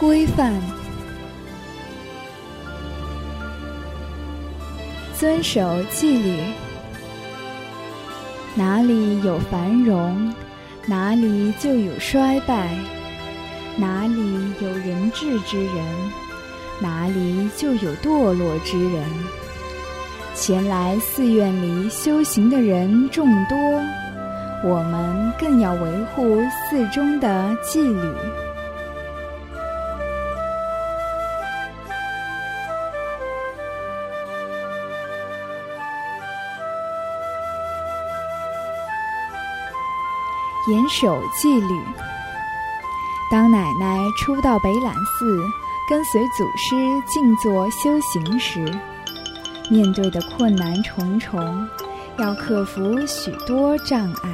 规范。遵守纪律，哪里有繁荣，哪里就有衰败；哪里有人智之人，哪里就有堕落之人。前来寺院里修行的人众多，我们更要维护寺中的纪律。严守纪律。当奶奶初到北榄寺，跟随祖师静坐修行时，面对的困难重重，要克服许多障碍。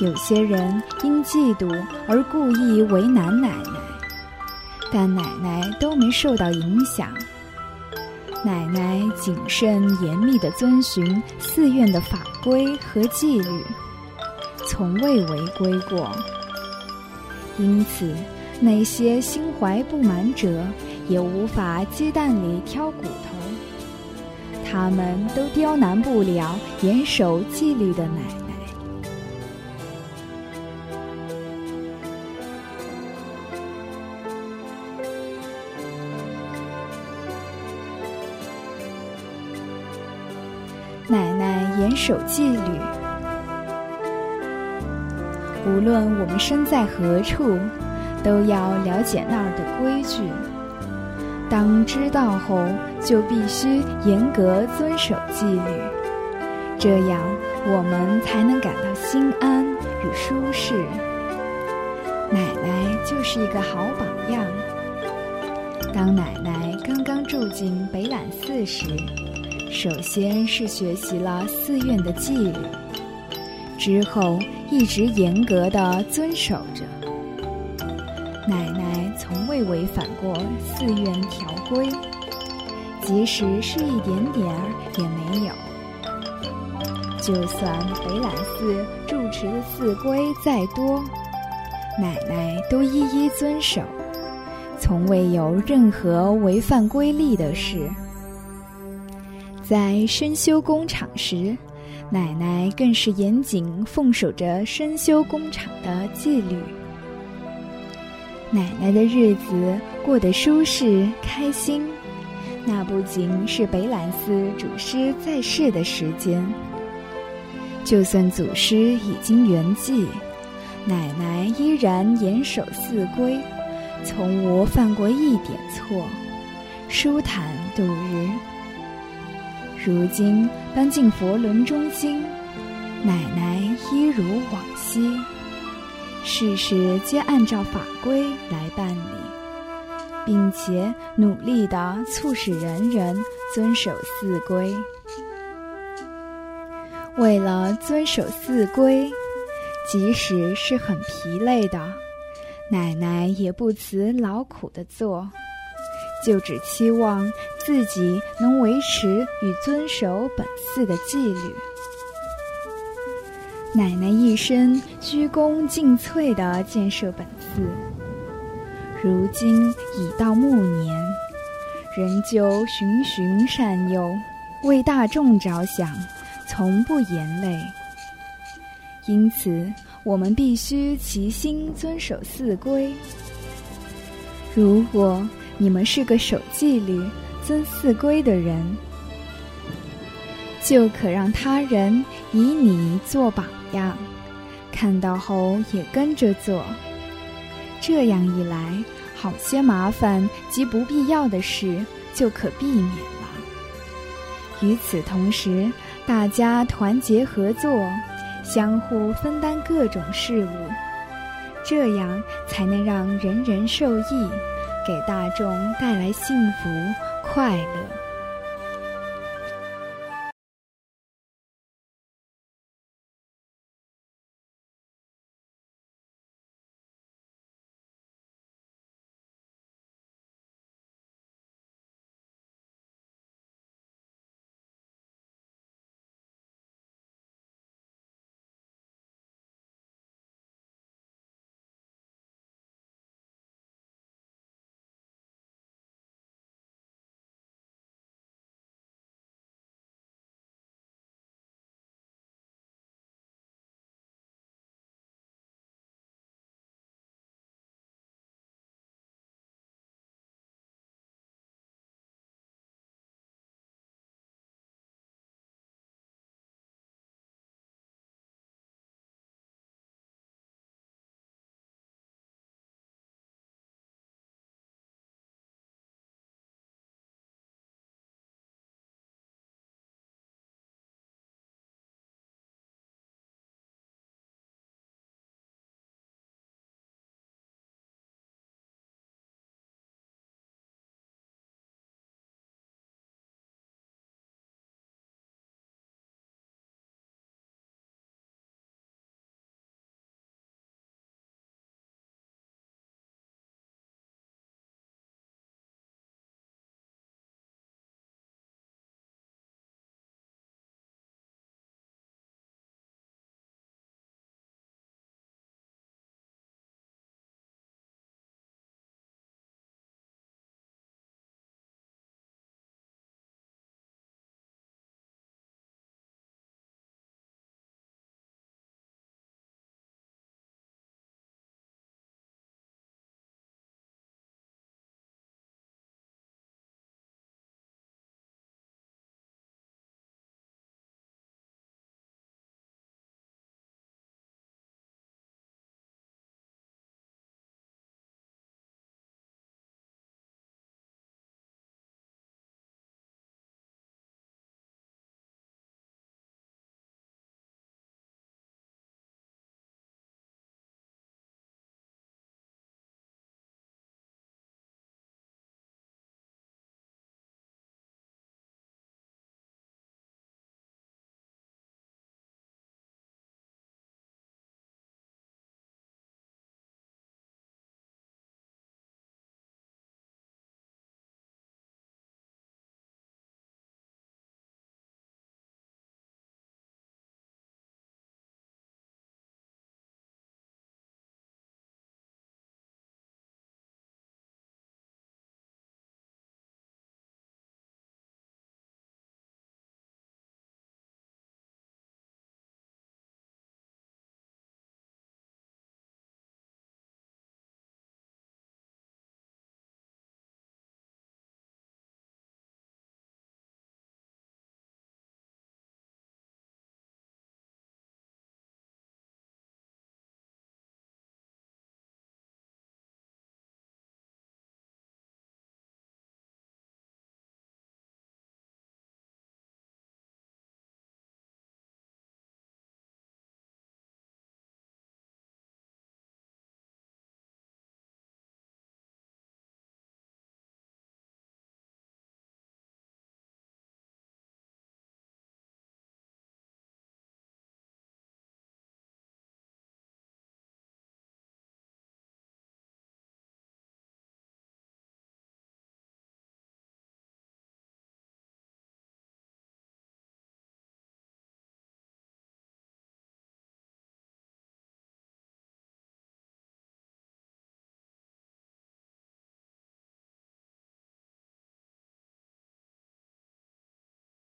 有些人因嫉妒而故意为难奶奶，但奶奶都没受到影响。奶奶谨慎严密地遵循寺院的法规和纪律。从未违规过，因此那些心怀不满者也无法鸡蛋里挑骨头，他们都刁难不了严守纪律的奶奶。奶奶严守纪律。无论我们身在何处，都要了解那儿的规矩。当知道后，就必须严格遵守纪律，这样我们才能感到心安与舒适。奶奶就是一个好榜样。当奶奶刚刚住进北榄寺时，首先是学习了寺院的纪律。之后一直严格的遵守着，奶奶从未违反过寺院条规，即使是一点点儿也没有。就算北览寺住持的寺规再多，奶奶都一一遵守，从未有任何违反规例的事。在深修工厂时。奶奶更是严谨奉守着深修工厂的纪律。奶奶的日子过得舒适开心，那不仅是北榄寺祖师在世的时间，就算祖师已经圆寂，奶奶依然严守寺规，从无犯过一点错，舒坦度日。如今搬进佛伦中心，奶奶一如往昔，事事皆按照法规来办理，并且努力地促使人人遵守寺规。为了遵守寺规，即使是很疲累的，奶奶也不辞劳苦地做。就只期望自己能维持与遵守本寺的纪律。奶奶一生鞠躬尽瘁地建设本寺，如今已到暮年，仍旧循循善诱，为大众着想，从不言累。因此，我们必须齐心遵守寺规。如果，你们是个守纪律、遵寺规的人，就可让他人以你做榜样，看到后也跟着做。这样一来，好些麻烦及不必要的事就可避免了。与此同时，大家团结合作，相互分担各种事务，这样才能让人人受益。给大众带来幸福快乐。